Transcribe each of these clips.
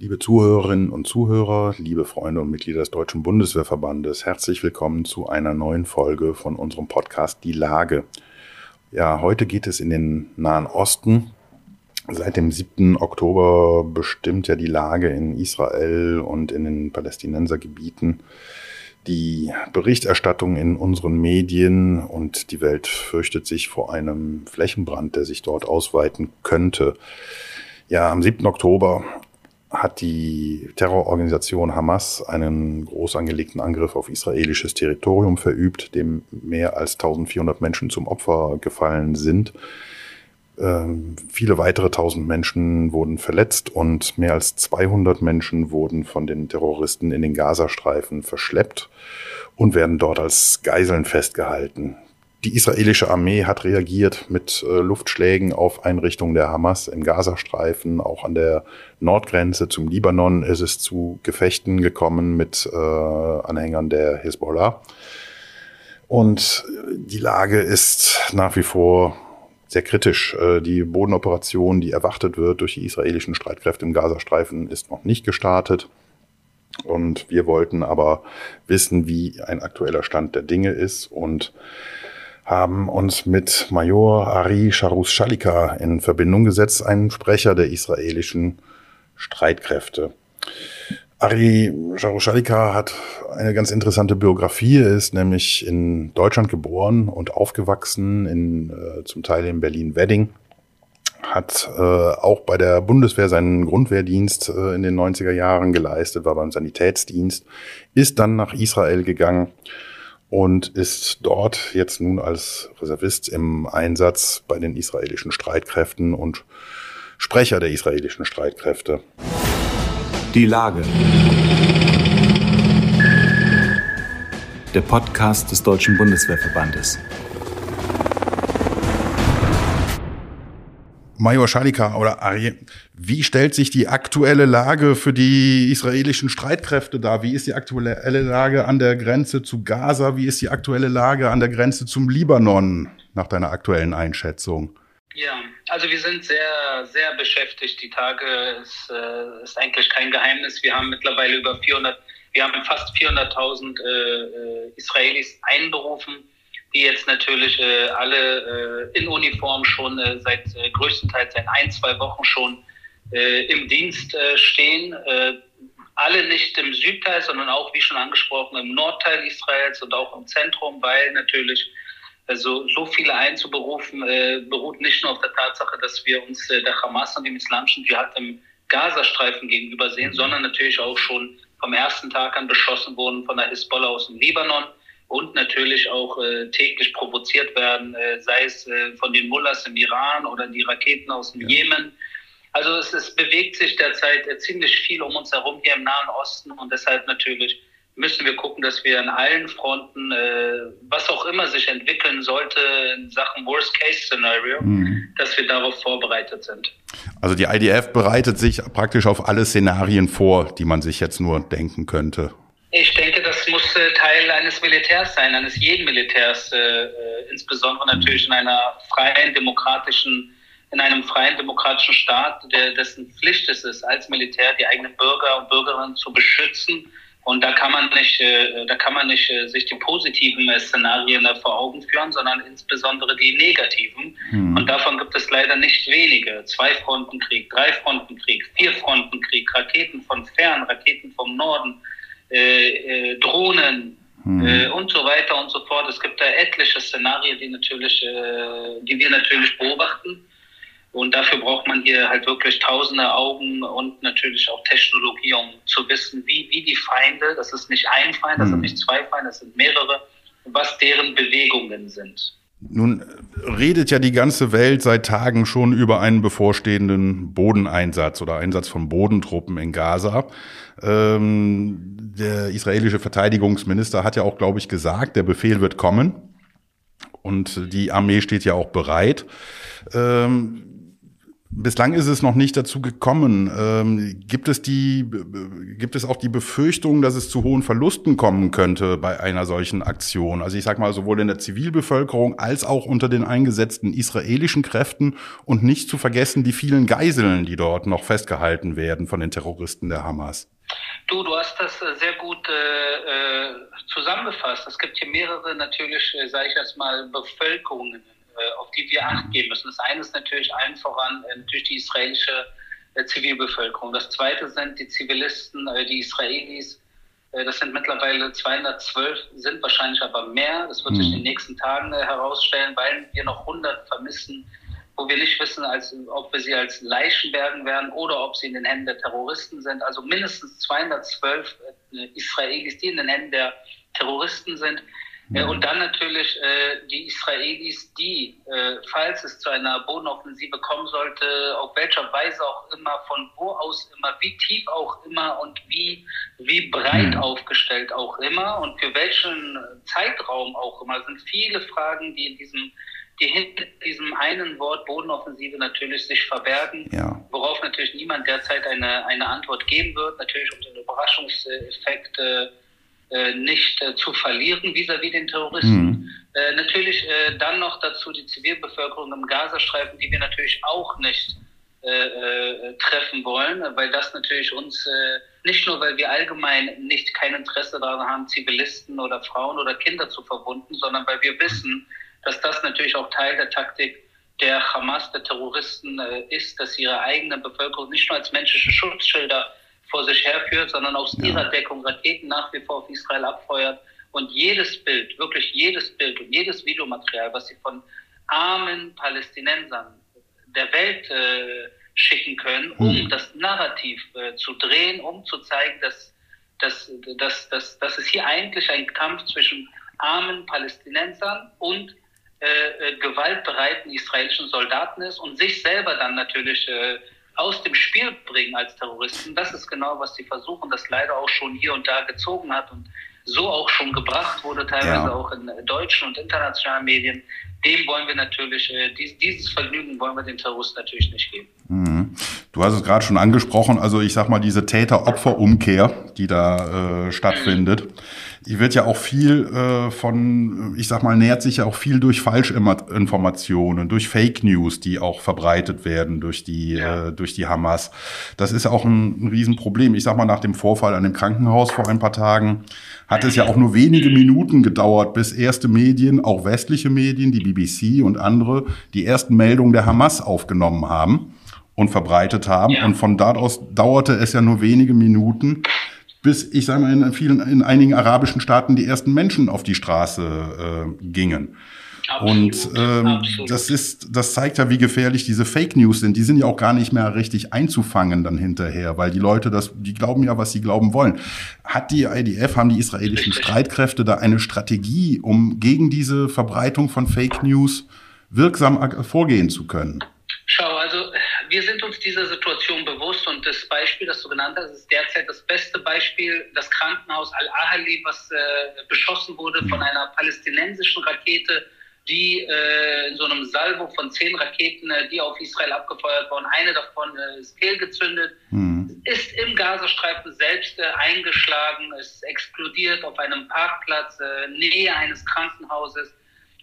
Liebe Zuhörerinnen und Zuhörer, liebe Freunde und Mitglieder des Deutschen Bundeswehrverbandes, herzlich willkommen zu einer neuen Folge von unserem Podcast Die Lage. Ja, heute geht es in den Nahen Osten. Seit dem 7. Oktober bestimmt ja die Lage in Israel und in den Palästinensergebieten die Berichterstattung in unseren Medien und die Welt fürchtet sich vor einem Flächenbrand, der sich dort ausweiten könnte. Ja, am 7. Oktober hat die Terrororganisation Hamas einen groß angelegten Angriff auf israelisches Territorium verübt, dem mehr als 1400 Menschen zum Opfer gefallen sind. Ähm, viele weitere 1000 Menschen wurden verletzt und mehr als 200 Menschen wurden von den Terroristen in den Gazastreifen verschleppt und werden dort als Geiseln festgehalten. Die israelische Armee hat reagiert mit äh, Luftschlägen auf Einrichtungen der Hamas im Gazastreifen. Auch an der Nordgrenze zum Libanon ist es zu Gefechten gekommen mit äh, Anhängern der Hezbollah. Und die Lage ist nach wie vor sehr kritisch. Äh, die Bodenoperation, die erwartet wird durch die israelischen Streitkräfte im Gazastreifen, ist noch nicht gestartet. Und wir wollten aber wissen, wie ein aktueller Stand der Dinge ist und haben uns mit Major Ari Sharus Shalika in Verbindung gesetzt, einen Sprecher der israelischen Streitkräfte. Ari Shalika hat eine ganz interessante Biografie. Er ist nämlich in Deutschland geboren und aufgewachsen, in, äh, zum Teil in Berlin-Wedding. Hat äh, auch bei der Bundeswehr seinen Grundwehrdienst äh, in den 90er Jahren geleistet, war beim Sanitätsdienst, ist dann nach Israel gegangen und ist dort jetzt nun als Reservist im Einsatz bei den israelischen Streitkräften und Sprecher der israelischen Streitkräfte. Die Lage. Der Podcast des Deutschen Bundeswehrverbandes. Major Schalika oder Ari, wie stellt sich die aktuelle Lage für die israelischen Streitkräfte dar? Wie ist die aktuelle Lage an der Grenze zu Gaza? Wie ist die aktuelle Lage an der Grenze zum Libanon nach deiner aktuellen Einschätzung? Ja, also wir sind sehr, sehr beschäftigt. Die Tage ist, äh, ist eigentlich kein Geheimnis. Wir haben mittlerweile über 400, wir haben fast 400.000 äh, äh, Israelis einberufen die jetzt natürlich äh, alle äh, in Uniform schon äh, seit äh, größtenteils seit ein, zwei Wochen schon äh, im Dienst äh, stehen. Alle nicht im Südteil, sondern auch, wie schon angesprochen, im Nordteil Israels und auch im Zentrum, weil natürlich also so viele einzuberufen, beruht nicht nur auf der Tatsache, dass wir uns der Hamas und dem islamischen Dschihad im Gazastreifen gegenüber sehen, sondern natürlich auch schon vom ersten Tag an beschossen wurden von der Hisbollah aus dem Libanon und natürlich auch äh, täglich provoziert werden, äh, sei es äh, von den Mullahs im Iran oder die Raketen aus dem ja. Jemen. Also es, es bewegt sich derzeit äh, ziemlich viel um uns herum hier im Nahen Osten und deshalb natürlich müssen wir gucken, dass wir an allen Fronten, äh, was auch immer sich entwickeln sollte in Sachen Worst-Case-Szenario, mhm. dass wir darauf vorbereitet sind. Also die IDF bereitet sich praktisch auf alle Szenarien vor, die man sich jetzt nur denken könnte. Ich denke, äh, Teil eines Militärs sein, eines jeden Militärs, äh, äh, insbesondere natürlich in einer freien, demokratischen, in einem freien, demokratischen Staat, der, dessen Pflicht es ist, als Militär die eigenen Bürger und Bürgerinnen zu beschützen. Und da kann man nicht, äh, da kann man nicht äh, sich die positiven äh, Szenarien vor Augen führen, sondern insbesondere die negativen. Mhm. Und davon gibt es leider nicht wenige. Zwei-Fronten-Krieg, Drei-Fronten-Krieg, Vier-Fronten-Krieg, Raketen von fern, Raketen vom Norden äh, äh, Drohnen mhm. äh, und so weiter und so fort. Es gibt da etliche Szenarien, die natürlich, äh, die wir natürlich beobachten. Und dafür braucht man hier halt wirklich tausende Augen und natürlich auch Technologie, um zu wissen, wie, wie die Feinde, das ist nicht ein Feind, das mhm. sind nicht zwei Feinde, das sind mehrere, was deren Bewegungen sind. Nun redet ja die ganze Welt seit Tagen schon über einen bevorstehenden Bodeneinsatz oder Einsatz von Bodentruppen in Gaza. Ähm, der israelische Verteidigungsminister hat ja auch, glaube ich, gesagt, der Befehl wird kommen. Und die Armee steht ja auch bereit. Ähm, Bislang ist es noch nicht dazu gekommen. Ähm, gibt es die, gibt es auch die Befürchtung, dass es zu hohen Verlusten kommen könnte bei einer solchen Aktion? Also ich sage mal sowohl in der Zivilbevölkerung als auch unter den eingesetzten israelischen Kräften und nicht zu vergessen die vielen Geiseln, die dort noch festgehalten werden von den Terroristen der Hamas. Du, du hast das äh, sehr gut äh, äh, zusammengefasst. Es gibt hier mehrere natürlich, äh, sage ich erstmal, Bevölkerungen auf die wir Acht geben müssen. Das eine ist natürlich allen voran äh, natürlich die israelische äh, Zivilbevölkerung. Das zweite sind die Zivilisten, die Israelis. Das sind mittlerweile 212, sind wahrscheinlich aber mehr. Das wird sich in den nächsten Tagen herausstellen, weil wir noch 100 vermissen, wo wir nicht wissen, als, ob wir sie als Leichen bergen werden oder ob sie in den Händen der Terroristen sind. Also mindestens 212 Israelis, die in den Händen der Terroristen sind. Äh, und dann natürlich äh, die Israelis, die, äh, falls es zu einer Bodenoffensive kommen sollte, auf welcher Weise auch immer, von wo aus immer, wie tief auch immer und wie, wie breit mhm. aufgestellt auch immer und für welchen Zeitraum auch immer, sind viele Fragen, die in diesem die hinter diesem einen Wort Bodenoffensive natürlich sich verbergen, ja. worauf natürlich niemand derzeit eine, eine Antwort geben wird, natürlich um den Überraschungseffekt äh, nicht äh, zu verlieren vis-à-vis -vis den Terroristen. Mhm. Äh, natürlich äh, dann noch dazu die Zivilbevölkerung im Gazastreifen, die wir natürlich auch nicht äh, äh, treffen wollen, weil das natürlich uns nicht nur, weil wir allgemein nicht kein Interesse daran haben, Zivilisten oder Frauen oder Kinder zu verwunden, sondern weil wir wissen, dass das natürlich auch Teil der Taktik der Hamas, der Terroristen ist, dass ihre eigene Bevölkerung nicht nur als menschliche Schutzschilder vor sich herführt, sondern aus ja. ihrer Deckung Raketen nach wie vor auf Israel abfeuert. Und jedes Bild, wirklich jedes Bild und jedes Videomaterial, was sie von armen Palästinensern der Welt äh, schicken können, um mhm. das Narrativ äh, zu drehen, um zu zeigen, dass, dass, dass, dass, dass es hier eigentlich ein Kampf zwischen armen Palästinensern und äh, äh gewaltbereiten israelischen Soldaten ist und sich selber dann natürlich äh, aus dem Spiel bringen als Terroristen. Das ist genau, was sie versuchen, das leider auch schon hier und da gezogen hat und so auch schon gebracht wurde, teilweise ja. auch in deutschen und internationalen Medien. Dem wollen wir natürlich, äh, dieses Vergnügen wollen wir den Terroristen natürlich nicht geben. Mhm. Du hast es gerade schon angesprochen, also ich sag mal, diese Täter-Opfer-Umkehr, die da äh, stattfindet. Die wird ja auch viel äh, von, ich sag mal, nährt sich ja auch viel durch Falschinformationen, durch Fake News, die auch verbreitet werden durch die, ja. äh, durch die Hamas. Das ist auch ein, ein Riesenproblem. Ich sag mal, nach dem Vorfall an dem Krankenhaus vor ein paar Tagen hat es ja auch nur wenige Minuten gedauert, bis erste Medien, auch westliche Medien, die BBC und andere, die ersten Meldungen der Hamas aufgenommen haben und verbreitet haben. Ja. Und von dort aus dauerte es ja nur wenige Minuten, bis, ich sage mal, in vielen, in einigen arabischen Staaten die ersten Menschen auf die Straße äh, gingen. Absolut, und ähm, das ist, das zeigt ja, wie gefährlich diese Fake News sind. Die sind ja auch gar nicht mehr richtig einzufangen dann hinterher, weil die Leute das, die glauben ja, was sie glauben wollen. Hat die IDF, haben die israelischen richtig. Streitkräfte da eine Strategie, um gegen diese Verbreitung von Fake News wirksam vorgehen zu können? Schau, also wir sind uns dieser Situation bewusst und das Beispiel, das du genannt hast, ist derzeit das beste Beispiel, das Krankenhaus Al-Ahli, was äh, beschossen wurde von einer palästinensischen Rakete, die äh, in so einem Salvo von zehn Raketen, äh, die auf Israel abgefeuert wurden, eine davon äh, ist fehlgezündet, mhm. ist im Gazastreifen selbst äh, eingeschlagen, ist explodiert auf einem Parkplatz, äh, Nähe eines Krankenhauses.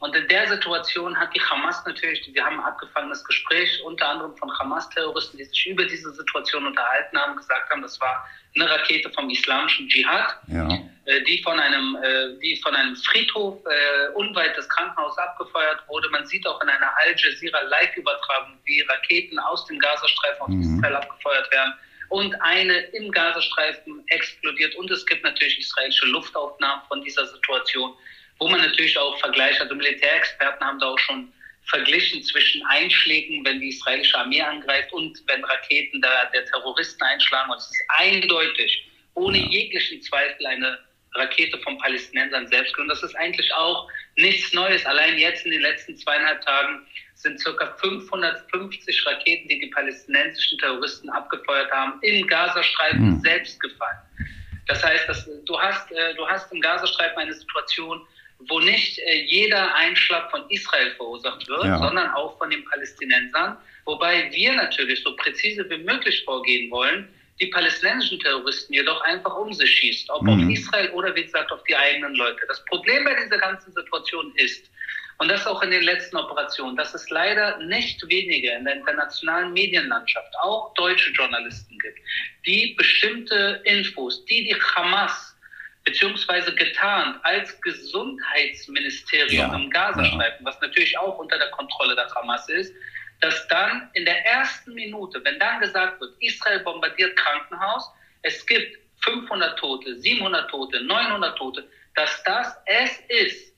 Und in der Situation hat die Hamas natürlich, wir haben ein abgefangenes Gespräch unter anderem von Hamas-Terroristen, die sich über diese Situation unterhalten haben, gesagt haben, das war eine Rakete vom islamischen Dschihad, ja. Äh, die von einem, äh, die von einem Friedhof äh, unweit des Krankenhauses abgefeuert wurde. Man sieht auch in einer Al Jazeera Live-Übertragung, wie Raketen aus dem Gazastreifen auf mhm. Israel abgefeuert werden und eine im Gazastreifen explodiert. Und es gibt natürlich israelische Luftaufnahmen von dieser Situation wo man natürlich auch Vergleiche, also Militärexperten haben da auch schon verglichen zwischen Einschlägen, wenn die israelische Armee angreift und wenn Raketen der, der Terroristen einschlagen. Und es ist eindeutig, ohne jeglichen Zweifel, eine Rakete von Palästinensern selbst. Und das ist eigentlich auch nichts Neues. Allein jetzt in den letzten zweieinhalb Tagen sind circa 550 Raketen, die die palästinensischen Terroristen abgefeuert haben, im Gazastreifen mhm. selbst gefallen. Das heißt, dass, du, hast, äh, du hast im Gazastreifen eine Situation, wo nicht äh, jeder Einschlag von Israel verursacht wird, ja. sondern auch von den Palästinensern. Wobei wir natürlich so präzise wie möglich vorgehen wollen, die palästinensischen Terroristen jedoch einfach um sich schießt, ob mhm. auf Israel oder wie gesagt auf die eigenen Leute. Das Problem bei dieser ganzen Situation ist, und das auch in den letzten Operationen, dass es leider nicht wenige in der internationalen Medienlandschaft, auch deutsche Journalisten gibt, die bestimmte Infos, die die Hamas beziehungsweise getarnt als Gesundheitsministerium ja, im Gazastreifen, ja. was natürlich auch unter der Kontrolle der Hamas ist, dass dann in der ersten Minute, wenn dann gesagt wird, Israel bombardiert Krankenhaus, es gibt 500 Tote, 700 Tote, 900 Tote, dass das es ist,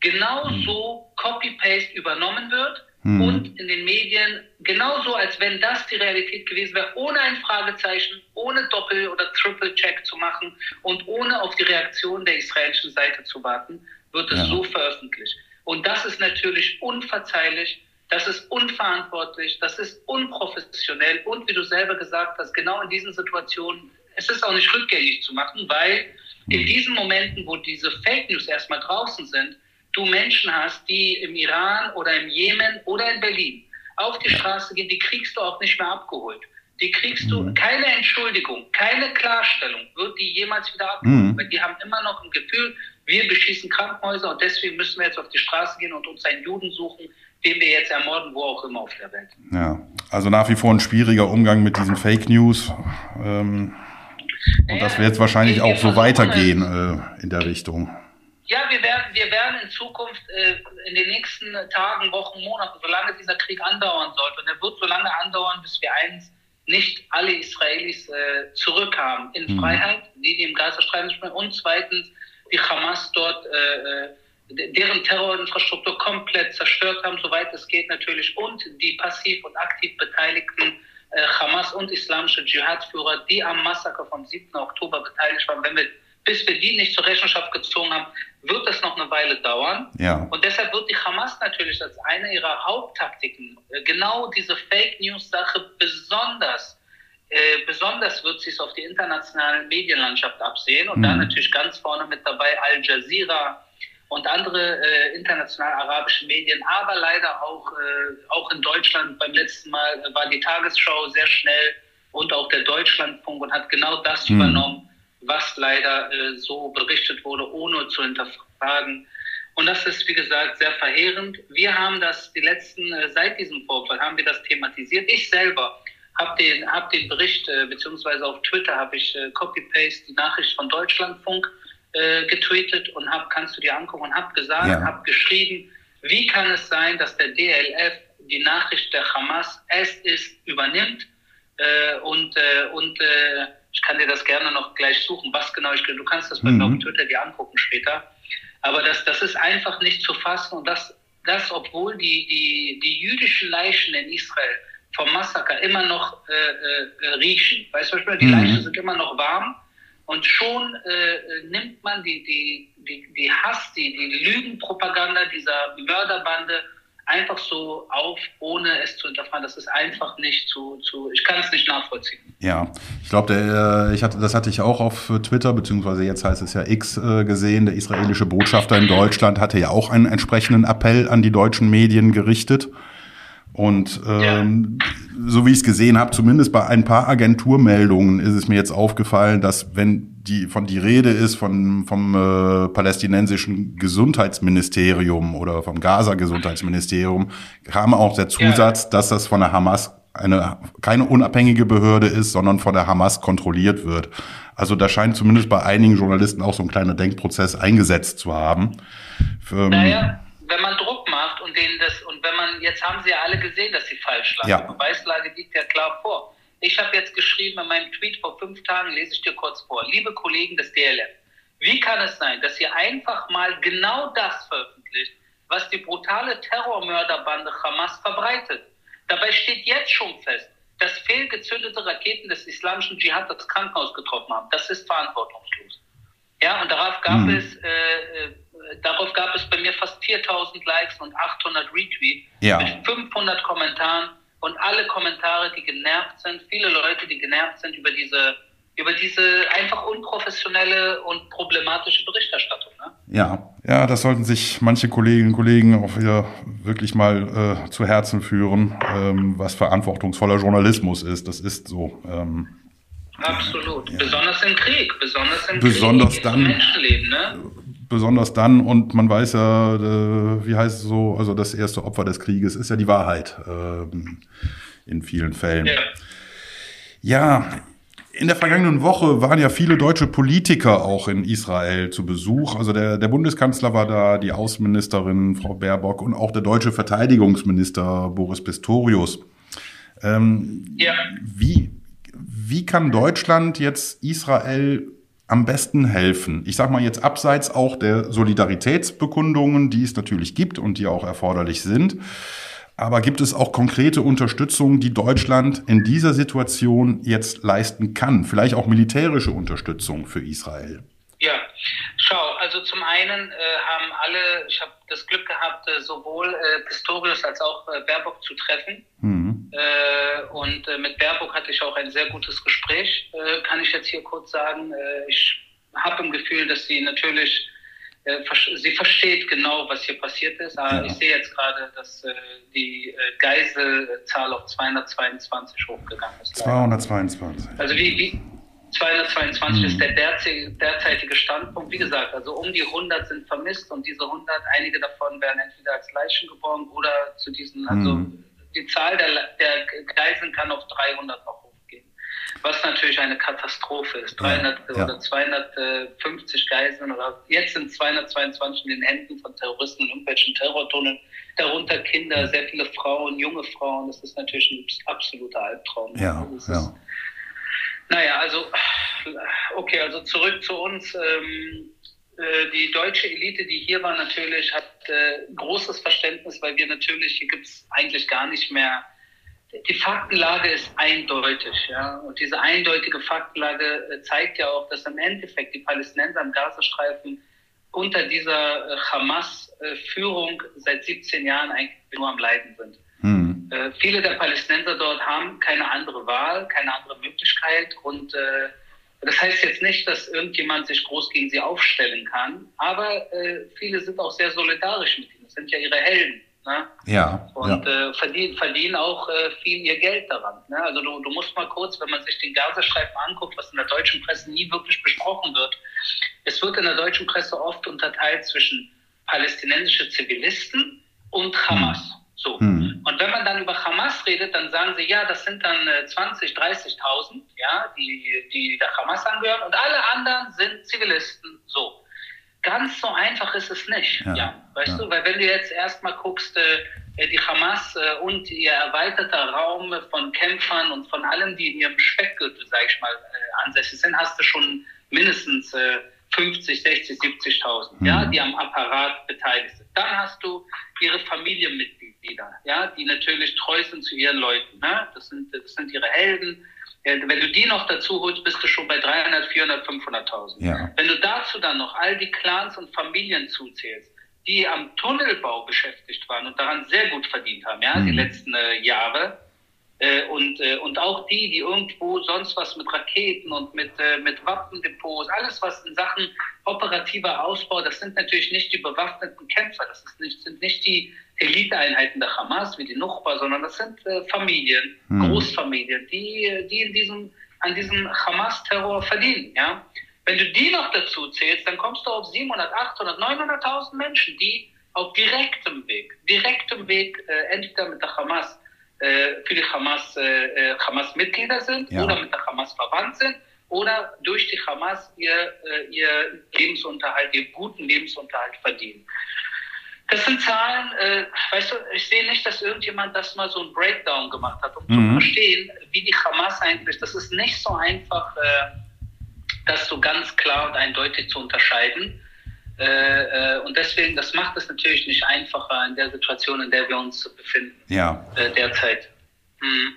genauso mhm. Copy-Paste übernommen wird mhm. und in den Medien genauso, als wenn das die Realität gewesen wäre, ohne ein Fragezeichen, ohne Doppel- oder Triple-Check zu machen und ohne auf die Reaktion der israelischen Seite zu warten, wird es ja. so veröffentlicht. Und das ist natürlich unverzeihlich, das ist unverantwortlich, das ist unprofessionell und wie du selber gesagt hast, genau in diesen Situationen, es ist auch nicht rückgängig zu machen, weil in mhm. diesen Momenten, wo diese Fake News erstmal draußen sind, du Menschen hast, die im Iran oder im Jemen oder in Berlin auf die Straße gehen, die kriegst du auch nicht mehr abgeholt. Die kriegst du, mhm. keine Entschuldigung, keine Klarstellung wird die jemals wieder abgeholt. Mhm. Weil die haben immer noch ein Gefühl, wir beschießen Krankenhäuser und deswegen müssen wir jetzt auf die Straße gehen und uns einen Juden suchen, den wir jetzt ermorden, wo auch immer auf der Welt. Ja, also nach wie vor ein schwieriger Umgang mit diesen Fake News. Ähm, und naja, das wird jetzt wahrscheinlich auch so weitergehen äh, in der Richtung. Ja, wir werden, wir werden in Zukunft äh, in den nächsten Tagen, Wochen, Monaten, solange dieser Krieg andauern sollte, und er wird so lange andauern, bis wir eins nicht alle Israelis äh, zurückhaben in mhm. Freiheit, die, die im Gazastreifen spielen, und zweitens die Hamas dort, äh, äh, deren Terrorinfrastruktur komplett zerstört haben, soweit es geht natürlich, und die passiv und aktiv beteiligten äh, Hamas und islamische Dschihad-Führer, die am Massaker vom 7. Oktober beteiligt waren, wenn wir bis wir die nicht zur Rechenschaft gezogen haben, wird das noch eine Weile dauern. Ja. Und deshalb wird die Hamas natürlich als eine ihrer Haupttaktiken äh, genau diese Fake News-Sache besonders, äh, besonders wird sie es auf die internationale Medienlandschaft absehen und mhm. da natürlich ganz vorne mit dabei Al Jazeera und andere äh, international arabische Medien, aber leider auch, äh, auch in Deutschland. Beim letzten Mal war die Tagesschau sehr schnell und auch der Deutschlandfunk und hat genau das mhm. übernommen was leider äh, so berichtet wurde, ohne zu hinterfragen. Und das ist, wie gesagt, sehr verheerend. Wir haben das die letzten, äh, seit diesem Vorfall, haben wir das thematisiert. Ich selber habe den, hab den Bericht, äh, beziehungsweise auf Twitter habe ich äh, Copy-Paste die Nachricht von Deutschlandfunk äh, getweetet und habe, kannst du dir angucken, und habe gesagt, ja. habe geschrieben, wie kann es sein, dass der DLF die Nachricht der Hamas es ist, übernimmt äh, und, und ich kann dir das gerne noch gleich suchen, was genau ich Du kannst das bei mhm. mir auf Twitter dir angucken später. Aber das, das ist einfach nicht zu fassen und das, das obwohl die, die, die jüdischen Leichen in Israel vom Massaker immer noch äh, äh, riechen. Weißt du, die mhm. Leichen sind immer noch warm und schon äh, nimmt man die, die, die, die Hass, die, die Lügenpropaganda dieser Mörderbande einfach so auf, ohne es zu hinterfragen. Das ist einfach nicht zu, zu ich kann es nicht nachvollziehen. Ja, ich glaube, ich hatte, das hatte ich auch auf Twitter, beziehungsweise jetzt heißt es ja X äh, gesehen. Der israelische Botschafter in Deutschland hatte ja auch einen entsprechenden Appell an die deutschen Medien gerichtet. Und ähm, ja. So wie ich es gesehen habe, zumindest bei ein paar Agenturmeldungen ist es mir jetzt aufgefallen, dass wenn die von die Rede ist von vom äh, palästinensischen Gesundheitsministerium oder vom Gaza Gesundheitsministerium, kam auch der Zusatz, ja. dass das von der Hamas eine keine unabhängige Behörde ist, sondern von der Hamas kontrolliert wird. Also da scheint zumindest bei einigen Journalisten auch so ein kleiner Denkprozess eingesetzt zu haben. Für, ähm, naja, wenn man Druck macht und denen das und wenn man jetzt haben sie ja alle gesehen, dass sie falsch lagen. Ja. Die Beweislage liegt ja klar vor. Ich habe jetzt geschrieben in meinem Tweet vor fünf Tagen, lese ich dir kurz vor. Liebe Kollegen des DLF, wie kann es sein, dass ihr einfach mal genau das veröffentlicht, was die brutale Terrormörderbande Hamas verbreitet? Dabei steht jetzt schon fest, dass fehlgezündete Raketen des islamischen Dschihad das Krankenhaus getroffen haben. Das ist verantwortungslos. Ja, und darauf gab mhm. es äh, äh, darauf gab es bei mir fast 4000 Likes und 800 Retweets ja. mit 500 Kommentaren und alle Kommentare, die genervt sind, viele Leute, die genervt sind über diese, über diese einfach unprofessionelle und problematische Berichterstattung. Ne? Ja, Ja, das sollten sich manche Kolleginnen und Kollegen auch wieder wirklich mal äh, zu Herzen führen, ähm, was verantwortungsvoller Journalismus ist. Das ist so. Ähm, Absolut. Ja. Besonders im Krieg. Besonders im besonders Krieg. Dann, Menschenleben, ne? Besonders dann, und man weiß ja, äh, wie heißt es so, also das erste Opfer des Krieges ist ja die Wahrheit ähm, in vielen Fällen. Ja. ja, in der vergangenen Woche waren ja viele deutsche Politiker auch in Israel zu Besuch. Also der, der Bundeskanzler war da, die Außenministerin Frau Baerbock und auch der deutsche Verteidigungsminister Boris Pistorius. Ähm, ja. Wie, wie kann Deutschland jetzt Israel am besten helfen? Ich sage mal jetzt abseits auch der Solidaritätsbekundungen, die es natürlich gibt und die auch erforderlich sind. Aber gibt es auch konkrete Unterstützung, die Deutschland in dieser Situation jetzt leisten kann? Vielleicht auch militärische Unterstützung für Israel? Ja, schau, also zum einen äh, haben alle, ich habe das Glück gehabt, äh, sowohl äh, Pistorius als auch äh, Baerbock zu treffen. Mhm. Äh, und äh, mit Baerbock hatte ich auch ein sehr gutes Gespräch, kann ich jetzt hier kurz sagen. ich habe im Gefühl, dass sie natürlich äh, sie versteht genau, was hier passiert ist. Aber ja. ich sehe jetzt gerade, dass äh, die äh, Geiselzahl auf 222 hochgegangen ist. 222. Also wie, wie 222 mhm. ist der derzeitige Standpunkt. Wie gesagt, also um die 100 sind vermisst und diese 100, einige davon werden entweder als Leichen geborgen oder zu diesen, also mhm. Die Zahl der, der Geiseln kann auf 300 noch was natürlich eine Katastrophe ist. 300 ja, oder 250 Geiseln oder jetzt sind 222 in den Händen von Terroristen in irgendwelchen Terrortunneln, darunter Kinder, sehr viele Frauen, junge Frauen. Das ist natürlich ein absoluter Albtraum. Ja, also ja. Ist, naja, also, okay, also zurück zu uns. Ähm, äh, die deutsche Elite, die hier war, natürlich hat äh, großes Verständnis, weil wir natürlich, hier gibt es eigentlich gar nicht mehr die Faktenlage ist eindeutig. Ja? Und diese eindeutige Faktenlage äh, zeigt ja auch, dass im Endeffekt die Palästinenser im Gazastreifen unter dieser äh, Hamas-Führung seit 17 Jahren eigentlich nur am Leiden sind. Hm. Äh, viele der Palästinenser dort haben keine andere Wahl, keine andere Möglichkeit. Und äh, das heißt jetzt nicht, dass irgendjemand sich groß gegen sie aufstellen kann, aber äh, viele sind auch sehr solidarisch mit ihnen. Das sind ja ihre Helden. Ne? Ja. Und ja. Äh, verdienen, verdienen auch äh, viel ihr Geld daran. Ne? Also du, du musst mal kurz, wenn man sich den Gazastreifen anguckt, was in der deutschen Presse nie wirklich besprochen wird, es wird in der deutschen Presse oft unterteilt zwischen palästinensische Zivilisten und Hamas. Hm. So. Hm. Und wenn man dann über Hamas redet, dann sagen sie, ja, das sind dann äh, 20, 30.000, ja, die, die der Hamas angehören und alle anderen sind Zivilisten. So. Ganz so einfach ist es nicht. Ja, ja weißt ja. du, weil wenn du jetzt erstmal guckst, äh, äh, die Hamas äh, und ihr erweiterter Raum von Kämpfern und von allen, die in ihrem Speckgürtel, sag ich mal, äh, ansässig sind, hast du schon mindestens äh, 50, 60, 70.000, mhm. ja, die am Apparat beteiligt sind. Dann hast du ihre Familienmitglieder, ja, die natürlich treu sind zu ihren Leuten. Ne? Das, sind, das sind ihre Helden, wenn du die noch dazu holst, bist du schon bei 300, 400, 500.000. Ja. Wenn du dazu dann noch all die Clans und Familien zuzählst, die am Tunnelbau beschäftigt waren und daran sehr gut verdient haben, ja, mhm. die letzten äh, Jahre, und, äh, und auch die, die irgendwo sonst was mit Raketen und mit, äh, mit Waffendepots, alles was in Sachen operativer Ausbau, das sind natürlich nicht die bewaffneten Kämpfer, das nicht, sind nicht die Eliteeinheiten der Hamas wie die Nuchba, sondern das sind äh, Familien, mhm. Großfamilien, die, die in diesem, an diesem Hamas-Terror verdienen. Ja? Wenn du die noch dazu zählst, dann kommst du auf 700, 800, 900.000 Menschen, die auf direktem Weg, direktem Weg äh, entweder mit der Hamas äh, für die Hamas, äh, äh, Hamas-Mitglieder sind ja. oder mit der Hamas verwandt sind oder durch die Hamas ihr, äh, ihr Lebensunterhalt, ihr guten Lebensunterhalt verdienen. Das sind Zahlen, äh, weißt du, ich sehe nicht, dass irgendjemand das mal so ein Breakdown gemacht hat, um mhm. zu verstehen, wie die Hamas eigentlich, das ist nicht so einfach, äh, das so ganz klar und eindeutig zu unterscheiden. Äh, äh und deswegen, das macht es natürlich nicht einfacher in der Situation, in der wir uns befinden. Ja. Äh, derzeit. Mhm.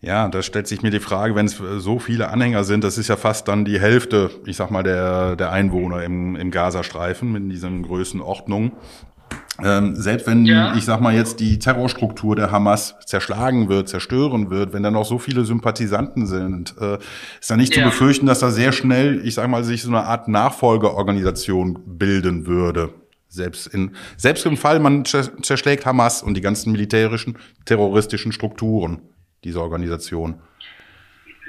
Ja, da stellt sich mir die Frage, wenn es so viele Anhänger sind, das ist ja fast dann die Hälfte, ich sag mal, der, der Einwohner im, im Gazastreifen in diesen Größenordnungen. Ähm, selbst wenn, ja. ich sag mal jetzt, die Terrorstruktur der Hamas zerschlagen wird, zerstören wird, wenn da noch so viele Sympathisanten sind, äh, ist da nicht ja. zu befürchten, dass da sehr schnell, ich sag mal, sich so eine Art Nachfolgeorganisation bilden würde. Selbst, in, selbst im Fall, man zerschlägt Hamas und die ganzen militärischen, terroristischen Strukturen dieser Organisation.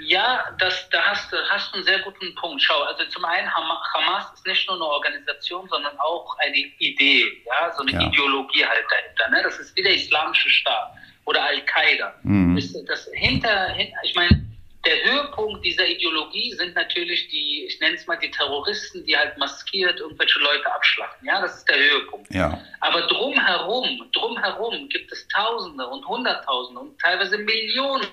Ja, das, da hast du hast einen sehr guten Punkt. Schau, also zum einen Hamas ist nicht nur eine Organisation, sondern auch eine Idee, ja, so eine ja. Ideologie halt dahinter. Ne? Das ist wie der islamische Staat oder Al-Qaida. Mhm. Das hinter, ich meine, der Höhepunkt dieser Ideologie sind natürlich die, ich nenne es mal die Terroristen, die halt maskiert irgendwelche Leute abschlachten. Ja, das ist der Höhepunkt. Ja. Aber drumherum, drumherum gibt es Tausende und Hunderttausende und teilweise Millionen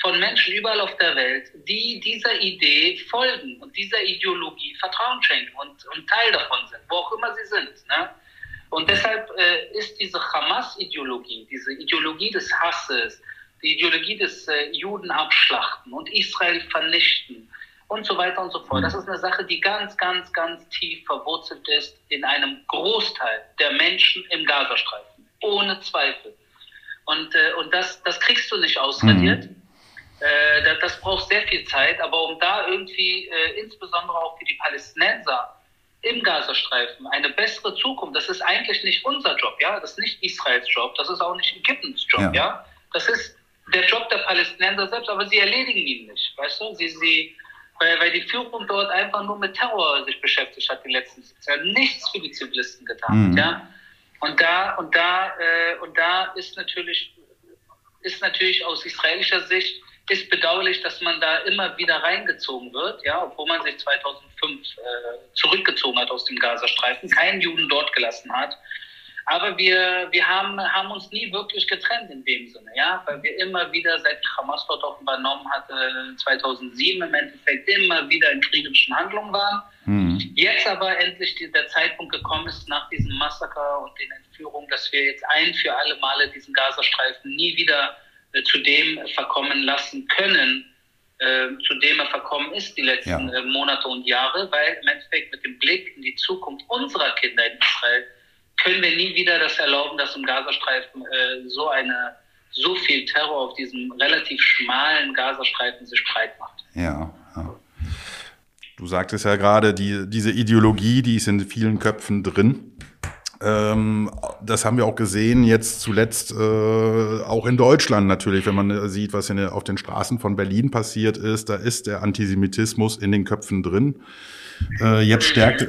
von Menschen überall auf der Welt, die dieser Idee folgen und dieser Ideologie Vertrauen schenken und, und Teil davon sind, wo auch immer sie sind. Ne? Und deshalb äh, ist diese Hamas-Ideologie, diese Ideologie des Hasses, die Ideologie des äh, Juden abschlachten und Israel vernichten und so weiter und so fort. Das ist eine Sache, die ganz, ganz, ganz tief verwurzelt ist in einem Großteil der Menschen im Gazastreifen. Ohne Zweifel. Und, äh, und das, das kriegst du nicht ausradiert. Mhm. Äh, das, braucht sehr viel Zeit, aber um da irgendwie, äh, insbesondere auch für die Palästinenser im Gazastreifen, eine bessere Zukunft, das ist eigentlich nicht unser Job, ja, das ist nicht Israels Job, das ist auch nicht Ägyptens Job, ja, ja? das ist der Job der Palästinenser selbst, aber sie erledigen ihn nicht, weißt du, sie, sie, weil, weil die Führung dort einfach nur mit Terror sich beschäftigt hat die letzten 17 Jahre, nichts für die Zivilisten getan, mhm. ja, und da, und da, äh, und da ist natürlich, ist natürlich aus israelischer Sicht ist bedauerlich, dass man da immer wieder reingezogen wird, ja, obwohl man sich 2005 äh, zurückgezogen hat aus dem Gazastreifen, keinen Juden dort gelassen hat. Aber wir, wir haben, haben uns nie wirklich getrennt in dem Sinne, ja, weil wir immer wieder, seit Hamas dort auch übernommen hatte, 2007 im Endeffekt immer wieder in kriegerischen Handlungen waren. Mhm. Jetzt aber endlich der Zeitpunkt gekommen ist, nach diesem Massaker und den Entführungen, dass wir jetzt ein für alle Male diesen Gazastreifen nie wieder zu dem verkommen lassen können, äh, zu dem er verkommen ist die letzten ja. Äh, Monate und Jahre, weil im Endeffekt mit dem Blick in die Zukunft unserer Kinder in Israel können wir nie wieder das erlauben, dass im Gazastreifen äh, so eine so viel Terror auf diesem relativ schmalen Gazastreifen sich breit macht. Ja, ja. Du sagtest ja gerade, die, diese Ideologie, die ist in vielen Köpfen drin. Ähm, das haben wir auch gesehen jetzt zuletzt äh, auch in Deutschland natürlich, wenn man sieht, was in, auf den Straßen von Berlin passiert ist. Da ist der Antisemitismus in den Köpfen drin. Äh, jetzt stärkt, äh,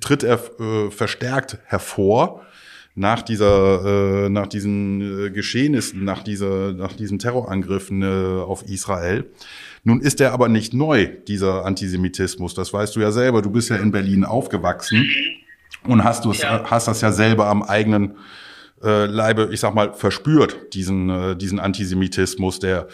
tritt er äh, verstärkt hervor nach dieser, äh, nach diesen äh, Geschehnissen, nach dieser, nach diesen Terrorangriffen äh, auf Israel. Nun ist er aber nicht neu, dieser Antisemitismus. Das weißt du ja selber. Du bist ja in Berlin aufgewachsen und hast du ja. hast das ja selber am eigenen äh, Leibe, ich sag mal, verspürt diesen äh, diesen Antisemitismus, der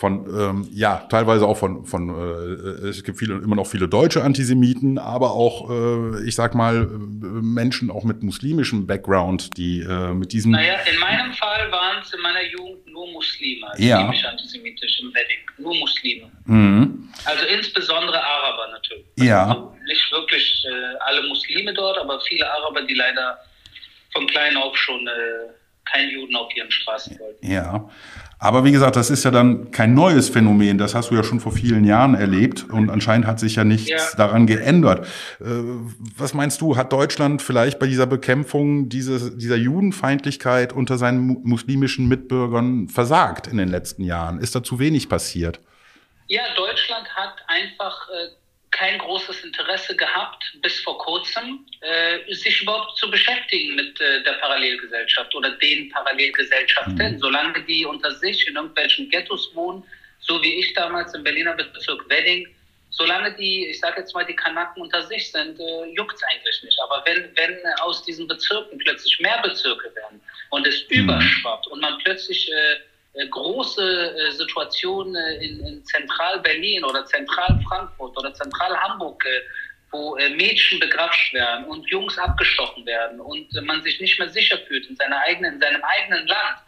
von ähm, ja teilweise auch von von äh, es gibt viele immer noch viele deutsche Antisemiten, aber auch äh, ich sag mal Menschen auch mit muslimischem Background, die äh, mit diesem Naja, in meinem Fall waren es in meiner Jugend nur Muslime, also ja. nicht antisemitisch im Wedding, nur Muslime. Mhm. Also insbesondere Araber natürlich. Ja. Also nicht wirklich äh, alle Muslime dort, aber viele Araber, die leider von klein auf schon äh, keinen Juden auf ihren Straßen wollten. Ja. Aber wie gesagt, das ist ja dann kein neues Phänomen. Das hast du ja schon vor vielen Jahren erlebt und anscheinend hat sich ja nichts ja. daran geändert. Äh, was meinst du, hat Deutschland vielleicht bei dieser Bekämpfung diese, dieser Judenfeindlichkeit unter seinen muslimischen Mitbürgern versagt in den letzten Jahren? Ist da zu wenig passiert? Ja, Deutschland hat einfach äh, kein großes Interesse gehabt, bis vor kurzem, äh, sich überhaupt zu beschäftigen mit äh, der Parallelgesellschaft oder den Parallelgesellschaften, mhm. solange die unter sich in irgendwelchen Ghettos wohnen, so wie ich damals im Berliner Bezirk Wedding, solange die, ich sage jetzt mal, die Kanaken unter sich sind, äh, juckt es eigentlich nicht. Aber wenn, wenn aus diesen Bezirken plötzlich mehr Bezirke werden und es mhm. überschwappt und man plötzlich äh, große äh, Situationen äh, in, in Zentral-Berlin oder Zentral-Frankfurt oder Zentral-Hamburg, wo Mädchen begrapscht werden und Jungs abgestochen werden und man sich nicht mehr sicher fühlt in, seiner eigenen, in seinem eigenen Land,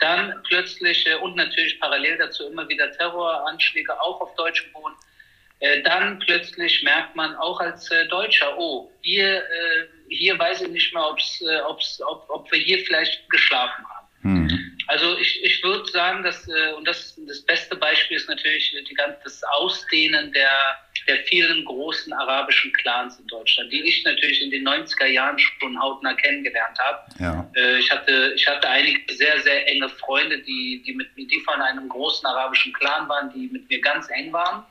dann plötzlich und natürlich parallel dazu immer wieder Terroranschläge auch auf deutschem Boden, dann plötzlich merkt man auch als Deutscher, oh, hier, hier weiß ich nicht mehr, ob's, ob's, ob, ob wir hier vielleicht geschlafen haben. Also ich, ich würde sagen, dass, äh, und das, das beste Beispiel ist natürlich die, das Ausdehnen der, der vielen großen arabischen Clans in Deutschland, die ich natürlich in den 90er Jahren schon hautnah kennengelernt habe. Ja. Äh, ich, hatte, ich hatte einige sehr, sehr enge Freunde, die, die, mit, die von einem großen arabischen Clan waren, die mit mir ganz eng waren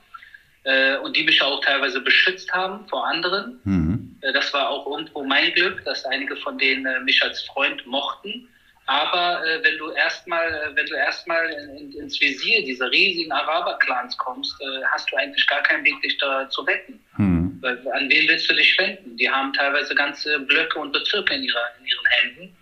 äh, und die mich auch teilweise beschützt haben vor anderen. Mhm. Das war auch irgendwo mein Glück, dass einige von denen mich als Freund mochten. Aber äh, wenn du erstmal, äh, wenn du erstmal in, ins Visier dieser riesigen Araber-Clans kommst, äh, hast du eigentlich gar keinen Weg, dich da zu wetten. Hm. Weil, an wen willst du dich wenden? Die haben teilweise ganze Blöcke und Bezirke in, ihrer, in ihren Händen.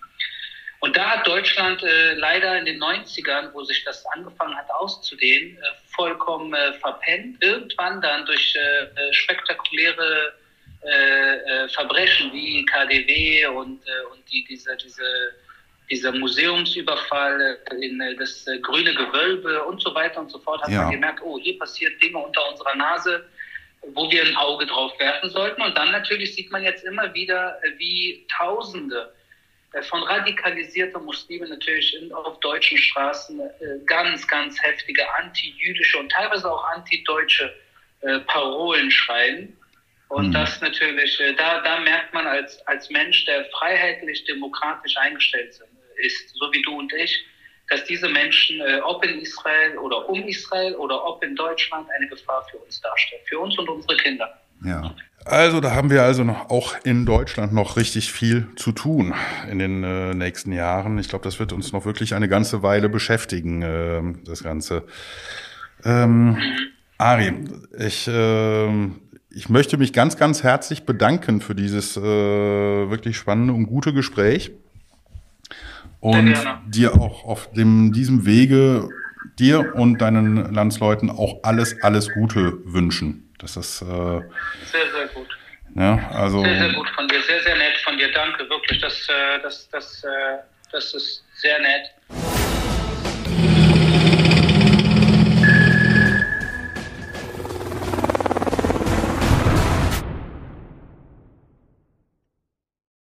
Und da hat Deutschland äh, leider in den 90ern, wo sich das angefangen hat auszudehnen, äh, vollkommen äh, verpennt. Irgendwann dann durch äh, äh spektakuläre Verbrechen wie KDW und, und die, diese, diese dieser Museumsüberfall in äh, das äh, grüne Gewölbe und so weiter und so fort, hat ja. man gemerkt, oh, hier passieren Dinge unter unserer Nase, wo wir ein Auge drauf werfen sollten. Und dann natürlich sieht man jetzt immer wieder, äh, wie Tausende von radikalisierten Muslimen natürlich in, auf deutschen Straßen ganz, ganz heftige anti-jüdische und teilweise auch anti-deutsche Parolen schreien. Und mhm. das natürlich, da, da merkt man als, als Mensch, der freiheitlich, demokratisch eingestellt ist, ist, so wie du und ich, dass diese Menschen, äh, ob in Israel oder um Israel oder ob in Deutschland, eine Gefahr für uns darstellen, für uns und unsere Kinder. Ja. Also da haben wir also noch auch in Deutschland noch richtig viel zu tun in den äh, nächsten Jahren. Ich glaube, das wird uns noch wirklich eine ganze Weile beschäftigen, äh, das Ganze. Ähm, Ari, ich, äh, ich möchte mich ganz, ganz herzlich bedanken für dieses äh, wirklich spannende und gute Gespräch und dir auch auf dem, diesem Wege dir und deinen Landsleuten auch alles, alles Gute wünschen. Das ist äh, sehr, sehr gut. Ja, also sehr, sehr gut von dir, sehr, sehr nett von dir. Danke, wirklich. Das, äh, das, das, äh, das ist sehr nett.